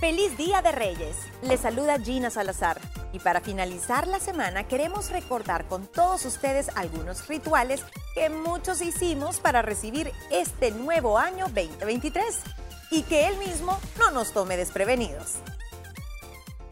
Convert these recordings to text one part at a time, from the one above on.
Feliz Día de Reyes. Les saluda Gina Salazar. Y para finalizar la semana queremos recordar con todos ustedes algunos rituales que muchos hicimos para recibir este nuevo año 2023 y que él mismo no nos tome desprevenidos.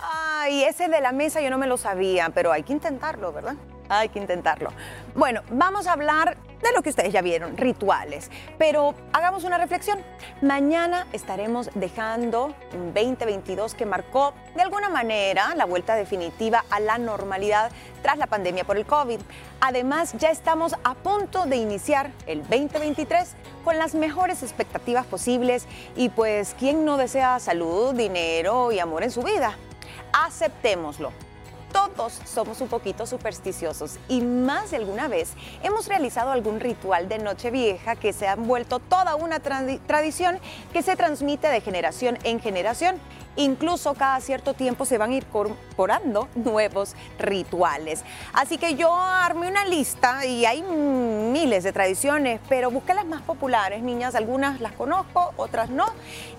Ay, ese de la mesa yo no me lo sabía, pero hay que intentarlo, ¿verdad? Hay que intentarlo. Bueno, vamos a hablar de lo que ustedes ya vieron, rituales. Pero hagamos una reflexión. Mañana estaremos dejando un 2022 que marcó de alguna manera la vuelta definitiva a la normalidad tras la pandemia por el COVID. Además, ya estamos a punto de iniciar el 2023 con las mejores expectativas posibles y pues, ¿quién no desea salud, dinero y amor en su vida? Aceptémoslo todos somos un poquito supersticiosos y más de alguna vez hemos realizado algún ritual de Nochevieja que se ha vuelto toda una tradición que se transmite de generación en generación. Incluso cada cierto tiempo se van incorporando nuevos rituales. Así que yo armé una lista y hay miles de tradiciones, pero busqué las más populares, niñas. Algunas las conozco, otras no.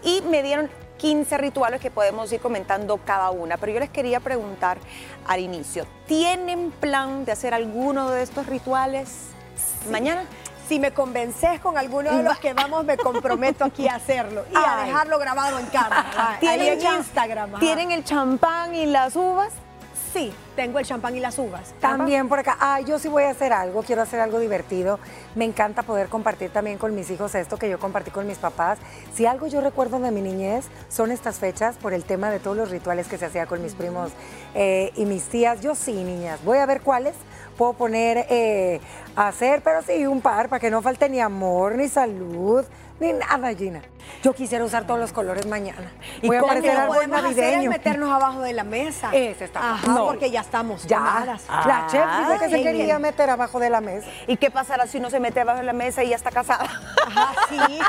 Y me dieron 15 rituales que podemos ir comentando cada una, pero yo les quería preguntar al inicio, ¿tienen plan de hacer alguno de estos rituales mañana? Si me convences con alguno de los que vamos, me comprometo aquí a hacerlo y a dejarlo grabado en cámara. ¿Tienen Instagram. ¿Tienen el champán y las uvas? Sí, tengo el champán y las uvas. También por acá. Ah, yo sí voy a hacer algo, quiero hacer algo divertido. Me encanta poder compartir también con mis hijos esto que yo compartí con mis papás. Si algo yo recuerdo de mi niñez son estas fechas por el tema de todos los rituales que se hacía con mis primos eh, y mis tías. Yo sí, niñas. Voy a ver cuáles puedo poner eh, a hacer, pero sí un par para que no falte ni amor, ni salud, ni nada, Gina. Yo quisiera usar todos los colores mañana. ¿Y Voy a parecer árbol navideño. meternos abajo de la mesa. Ese está. Ajá, no. porque ya estamos ya. la chef dijo que se quería meter abajo de la mesa. ¿Y qué pasará si uno se mete abajo de la mesa y ya está casada? Ajá, sí.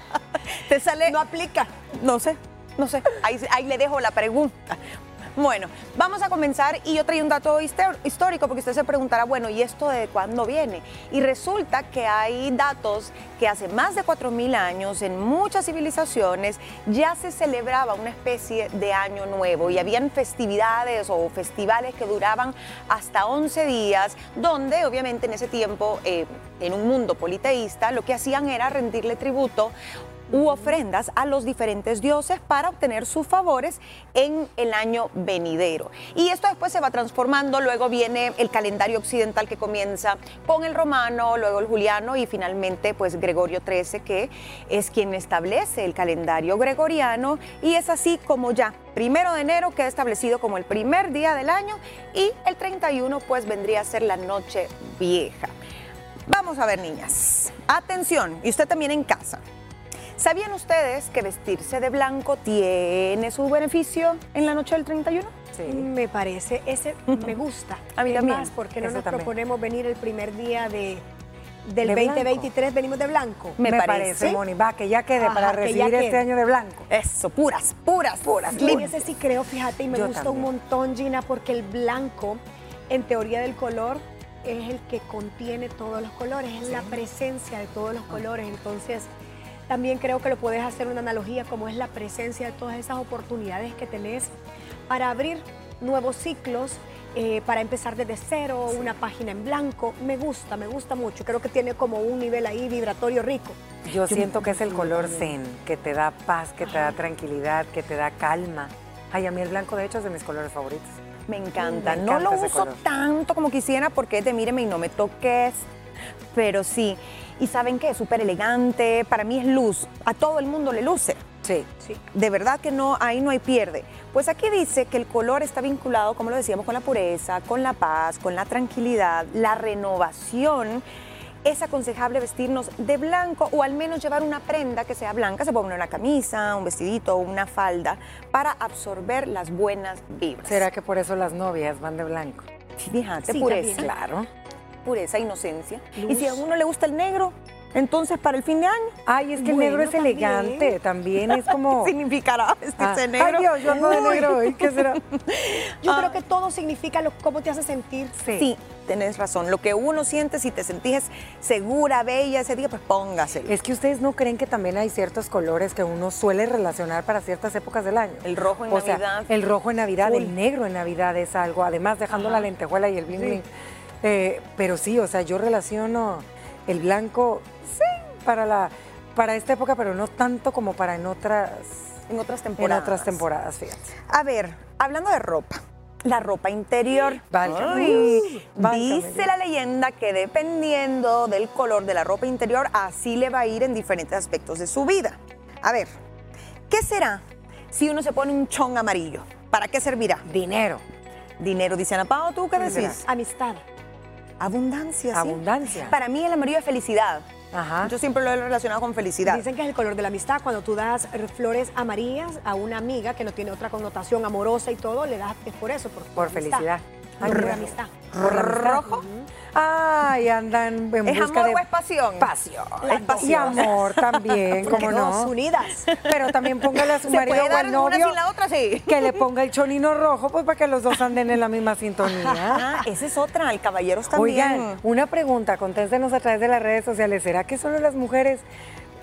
Te sale... No aplica. No sé. No sé, ahí, ahí, le dejo la pregunta. Bueno, vamos a comenzar y yo traí un dato histórico porque usted se preguntará, bueno, ¿y esto de cuándo viene? Y resulta que hay datos que hace más de 4.000 años en muchas civilizaciones ya se celebraba una especie de año nuevo y habían festividades o festivales que duraban hasta 11 días, donde obviamente en ese tiempo, eh, en un mundo politeísta, lo que hacían era rendirle tributo u ofrendas a los diferentes dioses para obtener sus favores en el año venidero. Y esto después se va transformando, luego viene el calendario occidental que comienza con el romano, luego el juliano y finalmente pues Gregorio XIII que es quien establece el calendario gregoriano y es así como ya primero de enero queda establecido como el primer día del año y el 31 pues vendría a ser la noche vieja. Vamos a ver niñas, atención, y usted también en casa. ¿Sabían ustedes que vestirse de blanco tiene su beneficio en la noche del 31? Sí. Me parece, ese me gusta. A mí también. Más porque no nos proponemos venir el primer día de, del 2023, venimos de blanco. Me, parece, Moni, va, que ya quede para recibir este año de blanco. Eso, puras, puras, puras. Yo ese sí creo, fíjate, y me gusta un montón, Gina, porque el blanco, en teoría del color, es el que contiene todos los colores, es la presencia de todos los colores. Entonces, también creo que lo puedes hacer una analogía como es la presencia de todas esas oportunidades que tenés para abrir nuevos ciclos, eh, para empezar desde cero, una página en blanco. Me gusta, me gusta mucho. Creo que tiene como un nivel ahí vibratorio rico. Yo, siento que es el color zen, que te da paz, que te da tranquilidad, que te da calma. Ay, a mí el blanco de hecho es de mis colores favoritos. Me encanta. no lo uso tanto como quisiera porque es de míreme y no me toques, pero sí. Y saben que es súper elegante, para mí es luz, a todo el mundo le luce. Sí. sí. De verdad que no, ahí no hay pierde. Pues aquí dice que el color está vinculado, como lo decíamos, con la pureza, con la paz, con la tranquilidad, la renovación. Es aconsejable vestirnos de blanco o al menos llevar una prenda que sea blanca, se puede poner una camisa, un vestidito una falda para absorber las buenas vibras. ¿Será que por eso las novias van de blanco? Fíjate, pureza. Claro pureza, inocencia. Y si a uno le gusta el negro, Entonces, para el fin de año. Ay, es que el negro es elegante, también es como. significará vestirse Ah, negro? Ay, Dios, yo ando de negro hoy, ¿qué será? Yo Ah. creo que todo significa lo, cómo te hace sentir. Sí. tenés razón. Lo que uno siente, si te sentís segura, bella ese día, pues póngaselo. Es que ustedes no creen que también hay ciertos colores que uno suele relacionar para ciertas épocas del año. El rojo en o sea, Navidad. el rojo en Navidad, el negro en Navidad es algo, además dejando la lentejuela y el bling bling. Eh, pero sí, o sea, yo relaciono el blanco, sí, para la para esta época, pero no tanto como para en otras En otras en temporadas. otras temporadas, fíjate. A ver, hablando de ropa. La ropa interior. Válgame dice Dios. la leyenda que dependiendo del color de la ropa interior, así le va a ir en diferentes aspectos de su vida. A ver, ¿qué será si uno se pone un chón amarillo? ¿Para qué servirá? Dinero, Dinero, dice Ana Pao, ¿tú qué ¿Qué será? decís? Amistad. Abundancia, sí. abundancia. Para mí el amarillo es felicidad. Ajá. Yo siempre lo he relacionado con felicidad. Dicen que es el color de la amistad. Cuando tú das flores amarillas a una amiga que no tiene otra connotación amorosa y todo, le das es por eso, por, Por felicidad. Por Ay, amistad. Por la amistad. Rojo. Ay, andan en ¿Es busca amor de o es pasión? pasión. Es Y pasión. amor también, Porque ¿cómo dos no? unidas. Pero también póngale a su ¿Se marido puede o dar al una novio sin la otra? Sí. que le ponga el chonino rojo, pues para que los dos anden en la misma sintonía. Ah, esa es otra, el caballeros también. Oigan, una pregunta, contéstenos a través de las redes sociales. ¿Será que solo las mujeres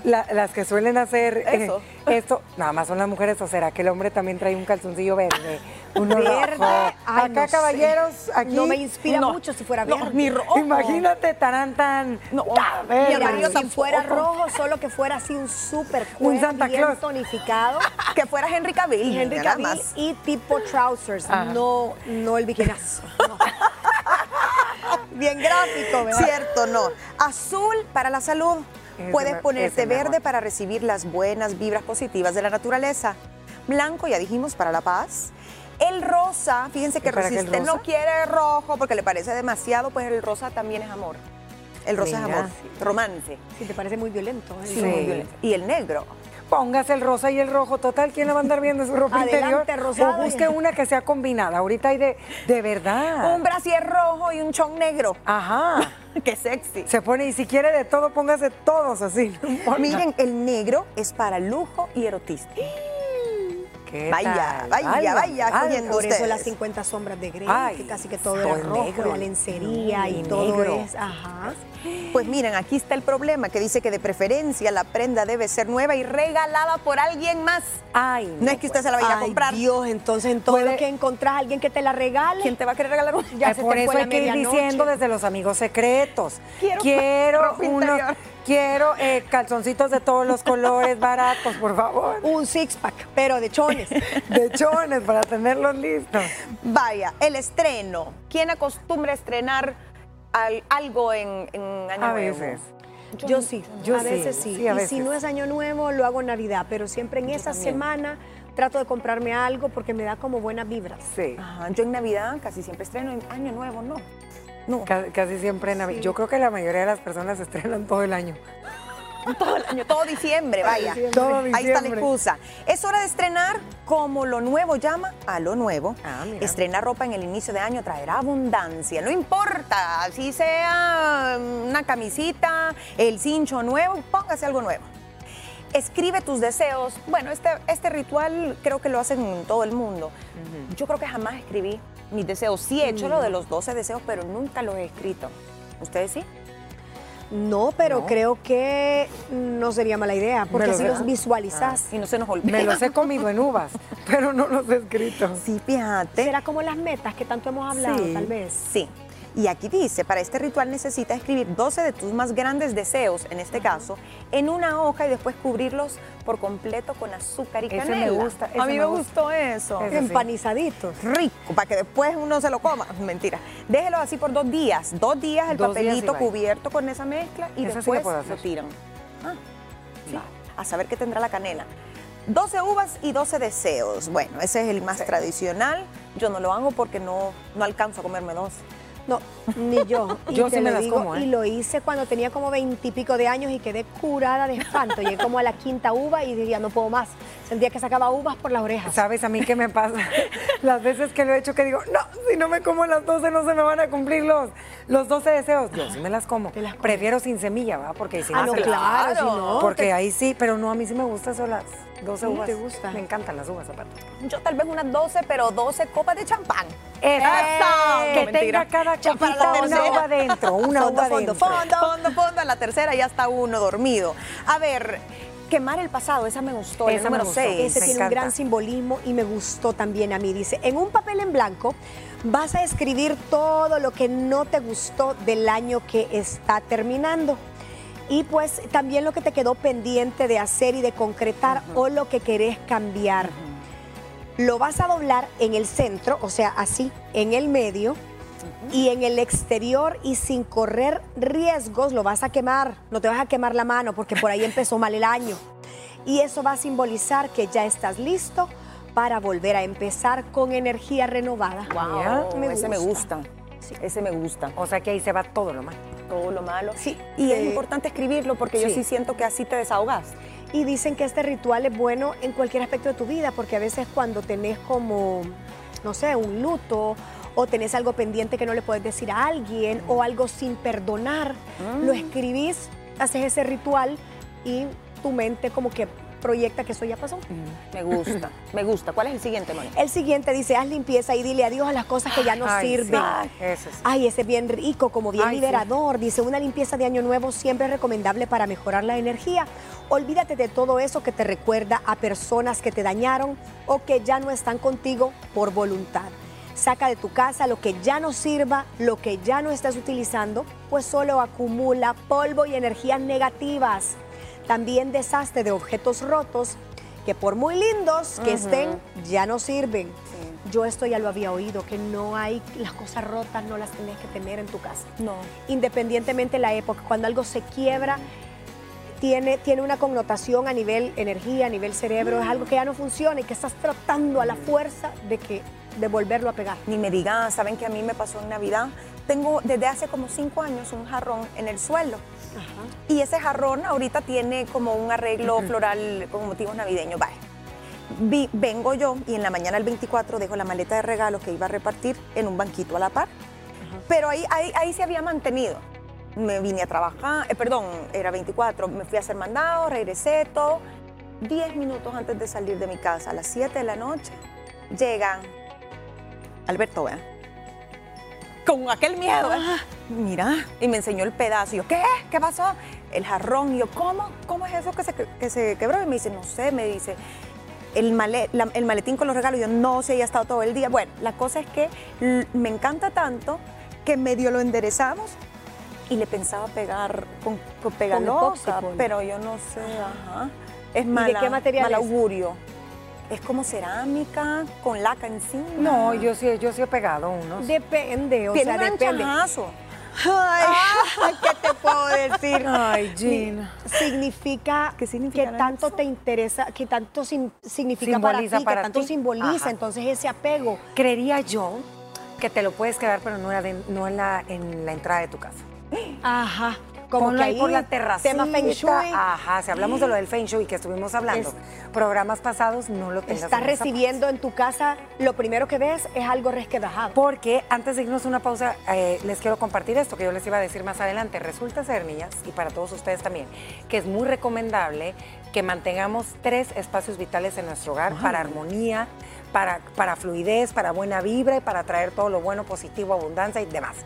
la- las que suelen hacer eh, Eso. esto, nada más son las mujeres o será que el hombre también trae un calzoncillo verde? Uno Verde. rojo? Ay, Acá, no sé. caballeros, aquí. No me inspira No. mucho si fuera No, verde. ni rojo. Imagínate, tan tan. No, verde. y Mira, si fuera rojo, solo que fuera así un super Un Santa bien Claus. tonificado. Que fuera Henry Cavill. Henry Cavill más. y tipo trousers, Ajá. no, no el bikinazo. no. Bien gráfico, ¿verdad? Cierto, no. Azul para la salud. Puedes ponerte verde para recibir las buenas vibras positivas de la naturaleza. Blanco, ya dijimos, para la paz. El rosa, fíjense que ¿Y para si qué el usted no quiere rojo porque le parece demasiado, pues el rosa también es amor. El rosa Mira. es amor, romance. Si te parece muy violento. ¿eh? Sí, Sí. muy violento. Y el negro. Póngase el rosa y el rojo, total, ¿quién la va a andar viendo su ropa Adelante, interior? rosado. O busque una que sea combinada. Ahorita hay de, de verdad. Un brasier rojo y un chón negro. Ajá. Qué sexy. Se pone, y si quiere de todo, póngase todos así. Miren, el negro es para lujo y erotismo. ¿Qué Vaya, vaya, vaya, válgame. cogiendo Por eso ustedes. las 50 sombras de Grey, Ay, que casi que todo era rojo, negro. la lencería No, y, y todo negro. es, ajá. Pues miren, aquí está el problema que dice que de preferencia la prenda debe ser nueva y regalada por alguien más. Ay, No es que usted se la vaya a comprar. Dios, entonces en todo lo que encontrás alguien que te la regale. ¿Quién te va a querer regalar una? Ya Eh, se por te eso fue hay la que ir diciendo desde los amigos secretos. Quiero ropa unos, interior. Quiero eh, calzoncitos de todos los colores baratos, por favor. Un six pack, pero de chones. De chones para tenerlos listos. Vaya, el estreno. ¿Quién acostumbra a estrenar al- algo en, en Año A Nuevo? veces. Yo sí, Yo a sí, veces sí. sí, a y veces. si no es año nuevo, lo hago en Navidad, pero siempre en esa semana trato de comprarme algo porque me da como buenas vibras. Sí. Ajá, yo en Navidad casi siempre estreno, en Año Nuevo no. No, Ca- Casi siempre en Navidad. Yo creo que la mayoría de las personas estrenan todo el año. todo el año, todo diciembre, vaya. Todo Ahí está la diciembre. excusa. Es hora de estrenar como lo nuevo llama a lo nuevo. Ah. Estrenar ropa en el inicio de año traerá abundancia. No importa si sea mm, una camisita, el cincho nuevo, póngase algo nuevo. Escribe tus deseos. Bueno, este, este ritual creo que lo hacen en todo el mundo. Yo creo que jamás escribí mis deseos. Sí he hecho lo de los 12 deseos, pero nunca los he escrito. ¿Ustedes sí? No, pero No. creo que no sería mala idea, porque lo sé. los visualizas. Y no se nos olvida. Me los he comido en uvas, pero no los he escrito. Sí, fíjate. Será como las metas que tanto hemos hablado, Sí. tal vez. Sí. Y aquí dice, para este ritual necesitas escribir 12 de tus más grandes deseos, en este caso, en una hoja y después cubrirlos por completo con azúcar y Ese canela. me gusta, A mí me gustó eso. Sí. Empanizaditos. Rico, para que después uno se lo coma. Mentira. Déjelo así por dos días. Dos días el Dos papelito cubierto con esa mezcla y sí después puedo lo tiran. Ah, sí. A saber qué tendrá la canela. 12 uvas y 12 deseos. Bueno, ese es el más tradicional. Yo no lo hago porque no, no alcanzo a comerme 12. No, ni yo. Y Yo te sí me lo las digo, como, ¿eh? Y lo hice cuando tenía como veintipico de años y quedé curada de espanto. Llegué como a la quinta uva y diría, no puedo más. Sentía que sacaba uvas por las orejas. ¿Sabes a mí qué me pasa? Las veces que lo he hecho que digo, no, si no me como las 12 no se me van a cumplir los, los 12 deseos. Yo sí me las como. Prefiero sin semilla, ¿va? Porque si ah, no, claro, si no. Porque ahí sí, pero no, a mí sí me gustan son las 12 uvas. ¿Te gusta? Me encantan las uvas aparte. Yo tal vez unas 12, pero 12 copas de champán. Eso. Que tenga cada copita una uva dentro, una fondo, uva fondo, dentro. Fondo, fondo, fondo, a la tercera ya está uno dormido. A ver, quemar el pasado, esa me gustó, Esa el número me gustó. 6. Ese Me tiene un gran simbolismo y me gustó también a mí. Dice, en un papel en blanco vas a escribir todo lo que no te gustó del año que está terminando. Y pues también lo que te quedó pendiente de hacer y de concretar o lo que querés cambiar. Lo vas a doblar en el centro, o sea, así, en el medio. Y en el exterior y sin correr riesgos lo vas a quemar. No te vas a quemar la mano porque por ahí empezó mal el año. Y eso va a simbolizar que ya estás listo para volver a empezar con energía renovada. Wow, Me ese me gusta. gusta. Ese me gusta. O sea que ahí se va todo lo malo. Todo lo malo. Sí. Y es Eh, importante escribirlo porque yo sí. sí siento que así te desahogas. Y dicen que este ritual es bueno en cualquier aspecto de tu vida, porque a veces cuando tenés como, no sé, un luto o tenés algo pendiente que no le puedes decir a alguien o algo sin perdonar, lo escribís, haces ese ritual y tu mente como que proyecta que eso ya pasó. Me gusta, me gusta. ¿Cuál es el siguiente, Moni? El siguiente dice, haz limpieza y dile adiós a las cosas que ya no Ay, sirven. sí, ese sí. Ay, ese es bien rico, como bien Ay, sí. liberador. Dice, una limpieza de año nuevo siempre es recomendable para mejorar la energía. Olvídate de todo eso que te recuerda a personas que te dañaron o que ya no están contigo por voluntad. Saca de tu casa lo que ya no sirva, lo que ya no estás utilizando, pues solo acumula polvo y energías negativas. También deshazte de objetos rotos que por muy lindos que estén, ya no sirven. Yo esto ya lo había oído, que no hay, las cosas rotas no las tenés que tener en tu casa. No. Independientemente de la época, cuando algo se quiebra, tiene, tiene una connotación a nivel energía, a nivel cerebro, es algo que ya no funciona y que estás tratando a la fuerza de, que, de volverlo a pegar. Ni me digan, saben que a mí me pasó en Navidad. Tengo desde hace como cinco años un jarrón en el suelo. Y ese jarrón ahorita tiene como un arreglo floral con motivos navideños. Vale. Vi- vengo yo y en la mañana del 24 dejo la maleta de regalos que iba a repartir en un banquito a la par. Pero ahí, ahí, ahí se había mantenido. Me vine a trabajar, eh, perdón, era 24, me fui a hacer mandado, regresé todo. Diez minutos antes de salir de mi casa, a las 7 de la noche, llega Alberto, ¿verdad? Con aquel miedo, ¿verdad? Mira, y me enseñó el pedazo. Y yo, ¿qué? ¿Qué pasó? El jarrón. Y yo, ¿cómo? ¿Cómo es eso que se, que se quebró? Y me dice, no sé, me dice, el, male- la- el maletín con los regalos. Yo, no sé, ya ha estado todo el día. Bueno, la cosa es que me encanta tanto que medio lo enderezamos y le pensaba pegar con, con pegalosa, pero yo no sé, ajá. Es de mala, qué material mal augurio. Es como cerámica con laca encima. No, yo sí, yo sí he pegado unos. Depende, o sea, un depende. Ay, ¿qué te puedo decir? Ay, Gina. significa, ¿Qué significará que tanto eso? te interesa, que tanto sim- significa para ti, para que tanto ti. simboliza, Ajá. entonces ese apego. Creería yo que te lo puedes quedar, pero no, era de- no en, la, en la entrada de tu casa. Ajá. Como Ponlo que ahí por la terracita. tema feng shui. Ajá, si hablamos de lo del feng shui que estuvimos hablando, programas pasados, no lo tengas Estás recibiendo en tu casa, lo primero que ves es algo resquebrajado. Porque antes de irnos a una pausa, eh, les quiero compartir esto que yo les iba a decir más adelante. Resulta ser, niñas, y para todos ustedes también, que es muy recomendable que mantengamos tres espacios vitales en nuestro hogar para armonía, para, para fluidez, para buena vibra y para traer todo lo bueno, positivo, abundancia y demás.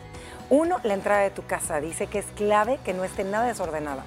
Uno, la entrada de tu casa. Dice que es clave que no esté nada desordenada.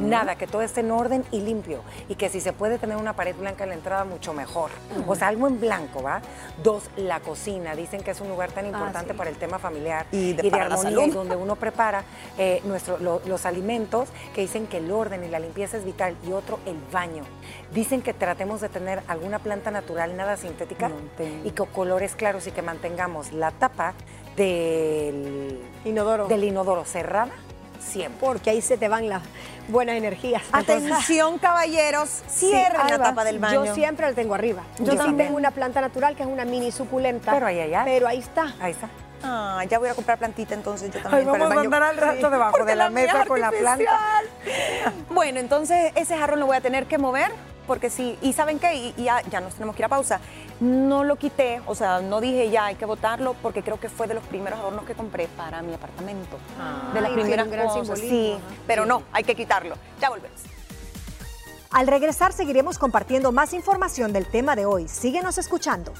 Nada, que todo esté en orden y limpio. Y que si se puede tener una pared blanca en la entrada, mucho mejor. O sea, algo en blanco, ¿va? Dos, la cocina. Dicen que es un lugar tan importante sí. para el tema familiar Y de- para la armonía, y donde uno prepara eh, nuestro- lo- los alimentos, que dicen que el orden y la limpieza es vital. Y otro, el baño. Dicen que tratemos de tener alguna planta natural, nada sintética, No y con colores claros y que mantengamos la tapa del, Inodoro. del inodoro cerrada siempre. Porque ahí se te van las buenas energías. Entonces, Atención, caballeros, cierren la tapa del baño. Yo siempre la tengo arriba. Yo, Yo sí también. tengo una planta natural que es una mini suculenta. Pero ahí algo. Pero ahí está. Ahí está. Ah, ya voy a comprar plantita entonces yo Ay, también para el vamos a baño. andar al rato debajo Porque de la es mesa con la planta. Bueno, entonces ese jarrón lo voy a tener que mover porque sí, y ¿saben qué? Y, y ya, ya nos tenemos que ir a pausa. No lo quité, o sea, no dije ya hay que botarlo, porque creo que fue de los primeros adornos que compré para mi apartamento. de las Ay, primeras cosas, sí, ajá. pero no, hay que quitarlo. Ya volvemos. Al regresar seguiremos compartiendo más información del tema de hoy. Síguenos escuchando.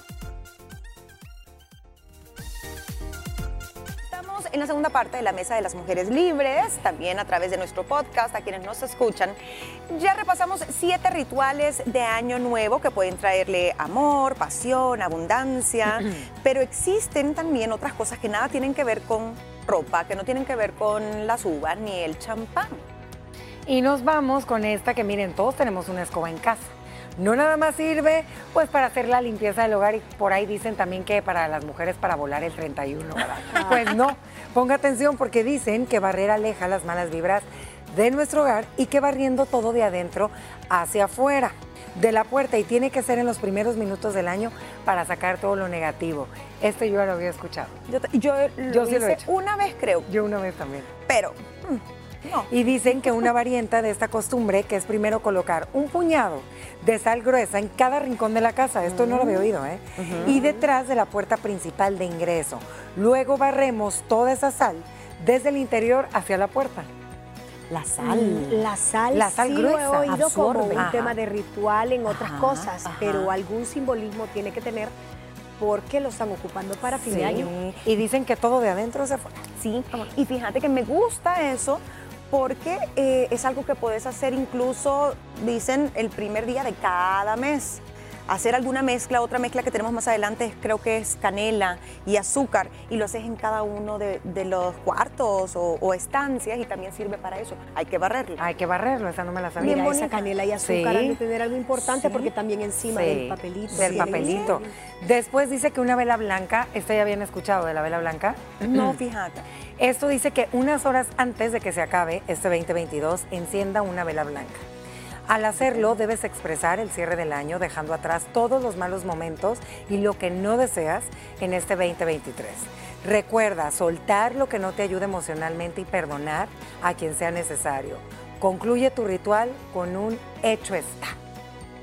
En la segunda parte de la Mesa de las Mujeres Libres, también a través de nuestro podcast, a quienes nos escuchan. Ya repasamos siete rituales de Año Nuevo que pueden traerle amor, pasión, abundancia, pero existen también otras cosas que nada tienen que ver con ropa, que no tienen que ver con las uvas ni el champán. Y nos vamos con esta que miren, todos tenemos una escoba en casa. No nada más sirve pues para hacer la limpieza del hogar y por ahí dicen también que para las mujeres para volar el 31, ¿verdad? Pues no, ponga atención porque dicen que barrer aleja las malas vibras de nuestro hogar y que barriendo todo de adentro hacia afuera de la puerta y tiene que ser en los primeros minutos del año para sacar todo lo negativo. Esto yo ya lo había escuchado. Yo, yo lo Yo sí lo he hice hecho. una vez, creo, Yo una vez también. pero mm, no. Y dicen que una variante de esta costumbre que es primero colocar un puñado de sal gruesa en cada rincón de la casa, esto no lo había oído, ¿eh? Y detrás de la puerta principal de ingreso. Luego barremos toda esa sal desde el interior hacia la puerta. La sal. La sal, La sal sí gruesa, lo he oído como absorbe. un Ajá. tema de ritual en otras Ajá, cosas, ajá. pero algún simbolismo tiene que tener porque lo están ocupando para fin de año. Y dicen que todo de adentro se fuera. Sí, y fíjate que me gusta eso porque eh, es algo que puedes hacer incluso, dicen, el primer día de cada mes. Hacer alguna mezcla, otra mezcla que tenemos más adelante, creo que es canela y azúcar, y lo haces en cada uno de, de los cuartos o, o estancias y también sirve para eso. Hay que barrerlo. Hay que barrerlo, esa no me la sabía. Mira, esa canela y azúcar Sí. han de tener algo importante Sí. porque también encima Sí, del papelito. Del papelito. Después dice que una vela blanca, ¿esta ya habían escuchado de la vela blanca? No, fíjate. Esto dice que unas horas antes de que se acabe este 2022, encienda una vela blanca. Al hacerlo, debes expresar el cierre del año, dejando atrás todos los malos momentos y lo que no deseas en este 2023. Recuerda soltar lo que no te ayude emocionalmente y perdonar a quien sea necesario. Concluye tu ritual con un hecho está.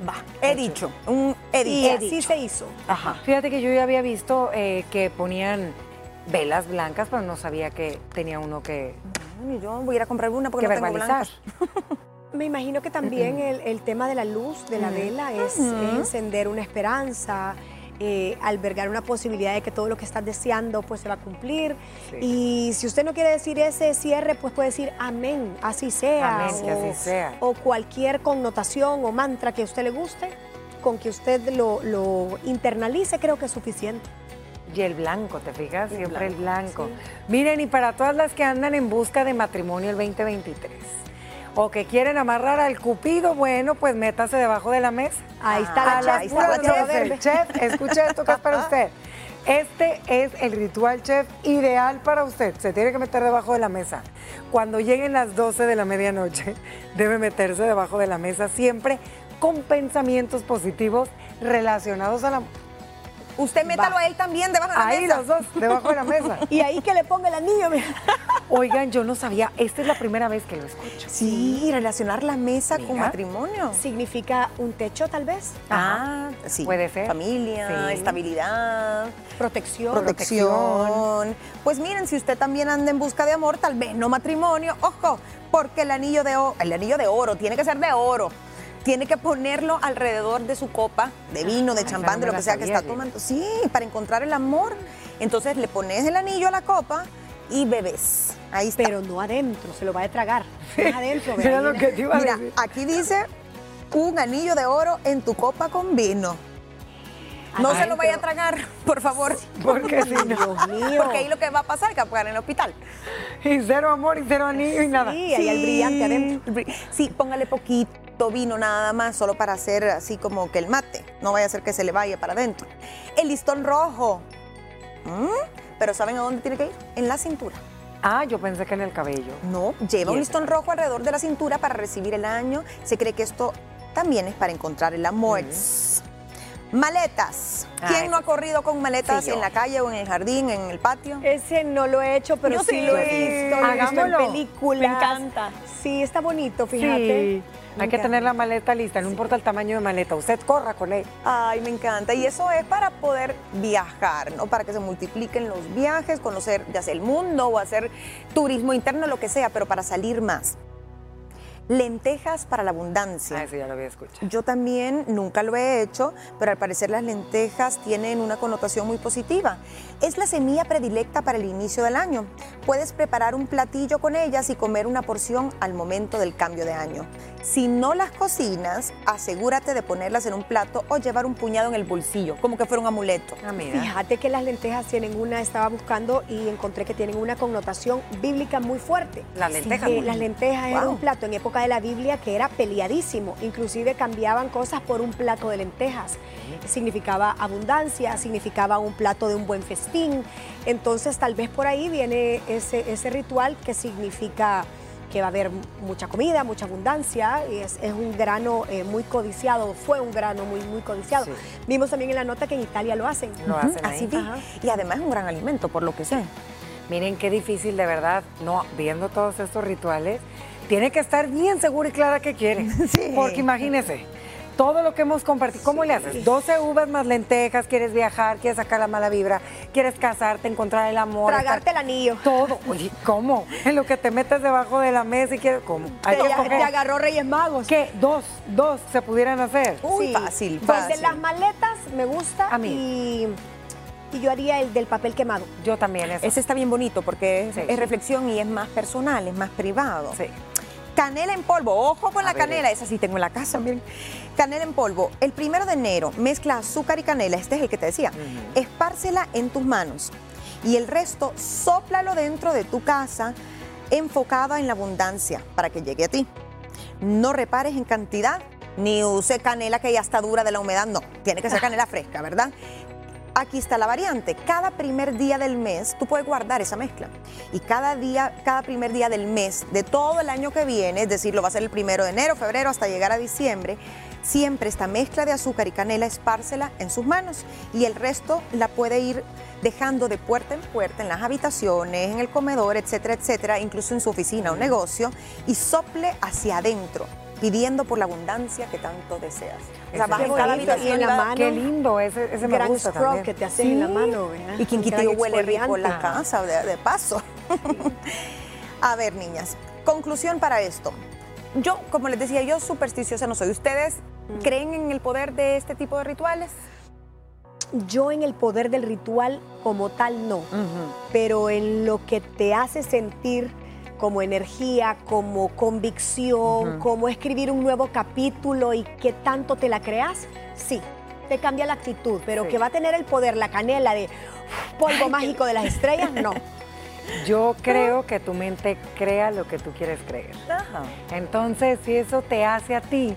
Va, he dicho. Un he Y dicho. así se hizo. Ajá. Fíjate que yo ya había visto eh, que ponían velas blancas, pero no sabía que tenía uno que, Yo voy a ir a comprar una porque que no tengo verbalizar. blancas. Me imagino que también el, el tema de la luz, de la vela, es, es encender una esperanza, eh, albergar una posibilidad de que todo lo que estás deseando pues se va a cumplir. Sí. Y si usted no quiere decir ese cierre, pues puede decir amén, así sea. Amén, que así sea. O cualquier connotación o mantra que a usted le guste, con que usted lo, lo internalice, creo que es suficiente. Y el blanco, ¿te fijas? Siempre el blanco. Miren, y para todas las que andan en busca de matrimonio el 2023 o que quieren amarrar al cupido, bueno, pues métase debajo de la mesa. Ahí está la A chef, ahí está la chef. Chef, escuche esto que es para usted. Este es el ritual chef ideal para usted. Se tiene que meter debajo de la mesa. Cuando lleguen las 12 de la medianoche, debe meterse debajo de la mesa siempre con pensamientos positivos relacionados a la... Usted métalo Va. ahí también debajo de la Ahí mesa. los dos, debajo de la mesa. Y ahí que le ponga el anillo. mira. Oigan, yo no sabía, esta es la primera vez que lo escucho. Sí, relacionar la mesa con matrimonio. Significa un techo, tal vez, Ah, sí. Puede ser. Familia, Sí. estabilidad, protección. protección. Pues miren, si usted también anda en busca de amor, tal vez no matrimonio, ojo, porque el anillo de oro, el anillo de oro tiene que ser de oro. Tiene que ponerlo alrededor de su copa de vino, de esa champán, no de lo que sea que está tomando. Sí, para encontrar el amor. Entonces le pones el anillo a la copa y bebes. Ahí está. Pero no adentro, se lo va a tragar. No adentro, Era lo mira. que te iba a Mira, decir. aquí dice un anillo de oro en tu copa con vino. No se lo vaya a tragar, por favor. Porque si no, Dios mío. Porque ahí lo que va a pasar es que va a pagar en el hospital. y cero amor y cero anillo y nada. Sí, ahí el brillante adentro. Sí, póngale poquito vino nada más, solo para hacer así como que el mate. No vaya a ser que se le vaya para adentro. El listón rojo. ¿Mm? Pero ¿saben a dónde tiene que ir? En la cintura. Ah, yo pensé que en el cabello. No, lleva un listón rojo alrededor de la cintura para recibir el año. Se cree que esto también es para encontrar el amor. Maletas. ¿Quién Ay, no ha corrido con maletas sí, en la calle o en el jardín, en el patio? Ese no lo he hecho, pero Yo sí, sí lo lo he visto. lo he visto en Hagámoslo. películas. Me encanta. Sí, está bonito, fíjate. Sí. Hay que tener la maleta lista, no importa el tamaño de maleta, usted corra con él. Ay, me encanta. Y eso es para poder viajar, ¿no? Para que se multipliquen los viajes, conocer ya sea el mundo o hacer turismo interno, lo que sea, pero para salir más. Lentejas para la abundancia. Ah, eso ya lo había escuchado. Yo también nunca lo he hecho, pero al parecer las lentejas tienen una connotación muy positiva. Es la semilla predilecta para el inicio del año. Puedes preparar un platillo con ellas y comer una porción al momento del cambio de año. Si no las cocinas, asegúrate de ponerlas en un plato o llevar un puñado en el bolsillo, como que fuera un amuleto. Ah, Fíjate que las lentejas tienen una, estaba buscando y encontré que tienen una connotación bíblica muy fuerte. Las lentejas. las lentejas eran un plato en época de la Biblia que era peleadísimo. Inclusive cambiaban cosas por un plato de lentejas. Significaba abundancia, significaba un plato de un buen festín. Entonces tal vez por ahí viene ese, ese ritual que significa que va a haber mucha comida, mucha abundancia, y es, un grano eh, muy codiciado, fue un grano muy, muy codiciado. Vimos también en la nota que en Italia lo hacen. Lo hacen Así vi. Y además es un gran alimento, por lo que sé. Miren qué difícil de verdad, no, viendo todos estos rituales, tiene que estar bien segura y clara que quiere. Porque imagínese, todo lo que hemos compartido, ¿cómo le haces? 12 uvas más lentejas, quieres viajar, quieres sacar la mala vibra, quieres casarte, encontrar el amor. Tragarte el anillo. Todo. Oye, ¿cómo? En lo que te metes debajo de la mesa y quieres, ¿cómo? Te, te, agarró Reyes Magos. ¿Qué? Dos, dos se pudieran hacer. Muy fácil, fácil. Pues de las maletas me gusta. A mí. Y yo haría el del papel quemado. Yo también. Eso. Ese está bien bonito porque es, reflexión y es más personal, es más privado. Sí. Canela en polvo, ojo con la canela, esa sí tengo en la casa, miren. Canela en polvo, el primero de enero mezcla azúcar y canela, este es el que te decía, espárcela en tus manos y el resto sóplalo dentro de tu casa enfocada en la abundancia para que llegue a ti. No repares en cantidad ni use canela que ya está dura de la humedad, no, tiene que ser canela fresca, ¿verdad? Aquí está la variante. Cada primer día del mes tú puedes guardar esa mezcla. Y cada día, cada primer día del mes de todo el año que viene, es decir, lo va a ser el primero de enero, febrero, hasta llegar a diciembre, siempre esta mezcla de azúcar y canela espárcela en sus manos y el resto la puede ir dejando de puerta en puerta en las habitaciones, en el comedor, etcétera, etcétera, incluso en su oficina o negocio y sople hacia adentro pidiendo por la abundancia que tanto deseas. O sea, vas en cada habitación en la mano. Qué lindo, ese, ese me gusta también. que te haces en la mano. Y quien quitó huele rico en la casa, de, paso. A ver, niñas, conclusión para esto. Yo, como les decía, yo supersticiosa no soy. ¿Ustedes mm. creen en el poder de este tipo de rituales? Yo en el poder del ritual como tal no, pero en lo que te hace sentir como energía, como convicción, como escribir un nuevo capítulo y que tanto te la creas, sí, te cambia la actitud, pero que va a tener el poder, la canela de polvo mágico de las estrellas, no. Yo creo que tu mente crea lo que tú quieres creer. Entonces, si eso te hace a ti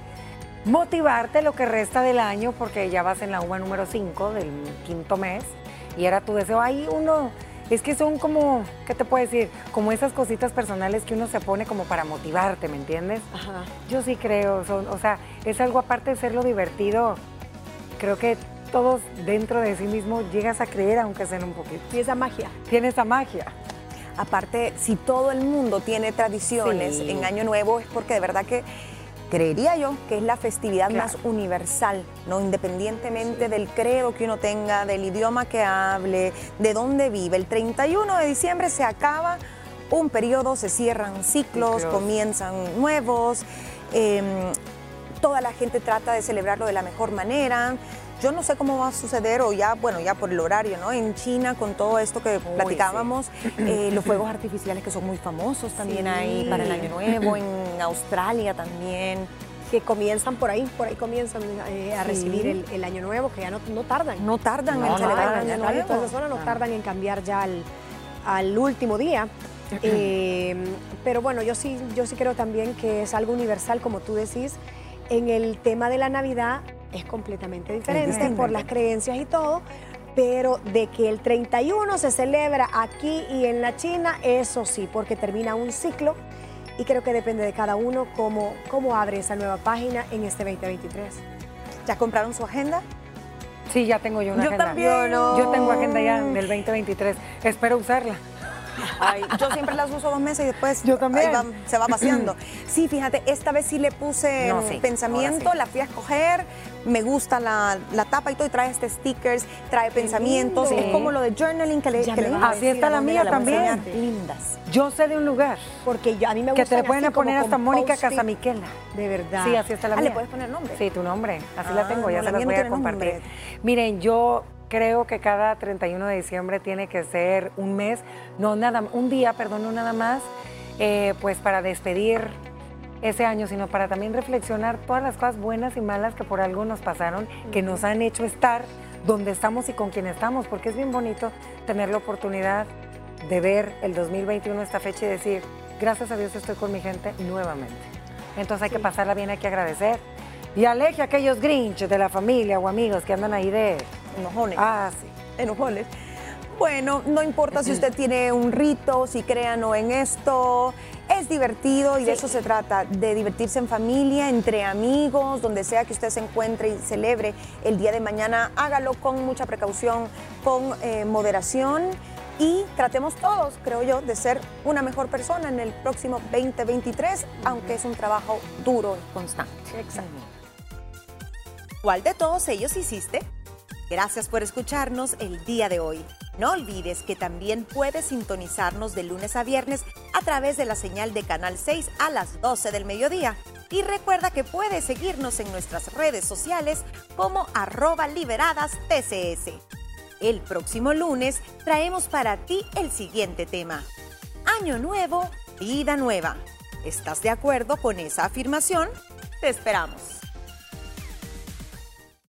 motivarte lo que resta del año, porque ya vas en la uva número 5 del quinto mes, y era tu deseo, ahí uno es que son como, ¿qué te puedo decir? Como esas cositas personales que uno se pone como para motivarte, ¿me entiendes? Ajá. Yo sí creo, o sea, es algo aparte de serlo divertido, creo que todos dentro de sí mismo llegas a creer aunque sea un poquito. Y esa magia. Tiene esa magia. Aparte, si todo el mundo tiene tradiciones en Año Nuevo es porque de verdad que creería yo que es la festividad más universal, ¿no? Independientemente del credo que uno tenga, del idioma que hable, de dónde vive. El 31 de diciembre se acaba un periodo, se cierran ciclos, comienzan nuevos. Em, toda la gente trata de celebrarlo de la mejor manera. Yo no sé cómo va a suceder, o ya, bueno, ya por el horario, ¿no? En China, con todo esto que platicábamos, eh, los fuegos artificiales que son muy famosos también ahí para el Año Nuevo, en Australia también que comienzan por ahí, por ahí comienzan eh, a recibir el, año nuevo, que ya no, tardan. No tardan en celebrar el año nuevo. no tardan en cambiar ya al, último día. Eh, pero bueno, yo sí, yo sí creo también que es algo universal, como tú decís, en el tema de la Navidad es completamente diferente por las creencias y todo, pero de que el 31 se celebra aquí y en la China, eso sí, porque termina un ciclo y creo que depende de cada uno cómo, cómo abre esa nueva página en este 2023. ¿Ya compraron su agenda? Sí, ya tengo yo una yo agenda. También. Yo, yo tengo agenda ya del 2023. Espero usarla. Yo siempre las uso dos meses y después yo también. se va vaciando. Sí, fíjate, esta vez sí le puse pensamiento, la fui a escoger, me gusta la, tapa y todo, y trae este stickers, trae pensamientos, es como lo de journaling que le, que Así está la mía también. Lindas. Yo sé de un lugar. Porque a mí me gusta. Que te le pueden poner hasta Mónica Casamiquela. De verdad. Sí, así está la ah, mía. ¿le puedes poner nombre? Sí, tu nombre. Así la tengo, ya ah, se las voy a compartir. Miren, yo creo que cada 31 de diciembre tiene que ser un mes, no nada, un día, perdón, no nada más, eh, pues para despedir ese año, sino para también reflexionar todas las cosas buenas y malas que por algo nos pasaron, que nos han hecho estar donde estamos y con quien estamos, porque es bien bonito tener la oportunidad de ver el 2021 esta fecha y decir, gracias a Dios estoy con mi gente nuevamente. Entonces hay que pasarla bien, hay que agradecer. Y aleje a aquellos grinch de la familia o amigos que andan ahí de enojones. Ah, sí. Enojones. Bueno, no importa si usted tiene un rito, si crea o en esto, es divertido y de eso se trata, de divertirse en familia, entre amigos, donde sea que usted se encuentre y celebre el día de mañana, hágalo con mucha precaución, con eh, moderación y tratemos todos, creo yo, de ser una mejor persona en el próximo 2023, aunque es un trabajo duro y constante. Exacto. ¿Cuál de todos ellos hiciste? Gracias por escucharnos el día de hoy. No olvides que también puedes sintonizarnos de lunes a viernes a través de la señal de Canal 6 a las 12 del mediodía. Y recuerda que puedes seguirnos en nuestras redes sociales como arroba liberadas TCS. El próximo lunes traemos para ti el siguiente tema. Año nuevo, vida nueva. ¿Estás de acuerdo con esa afirmación? Te esperamos.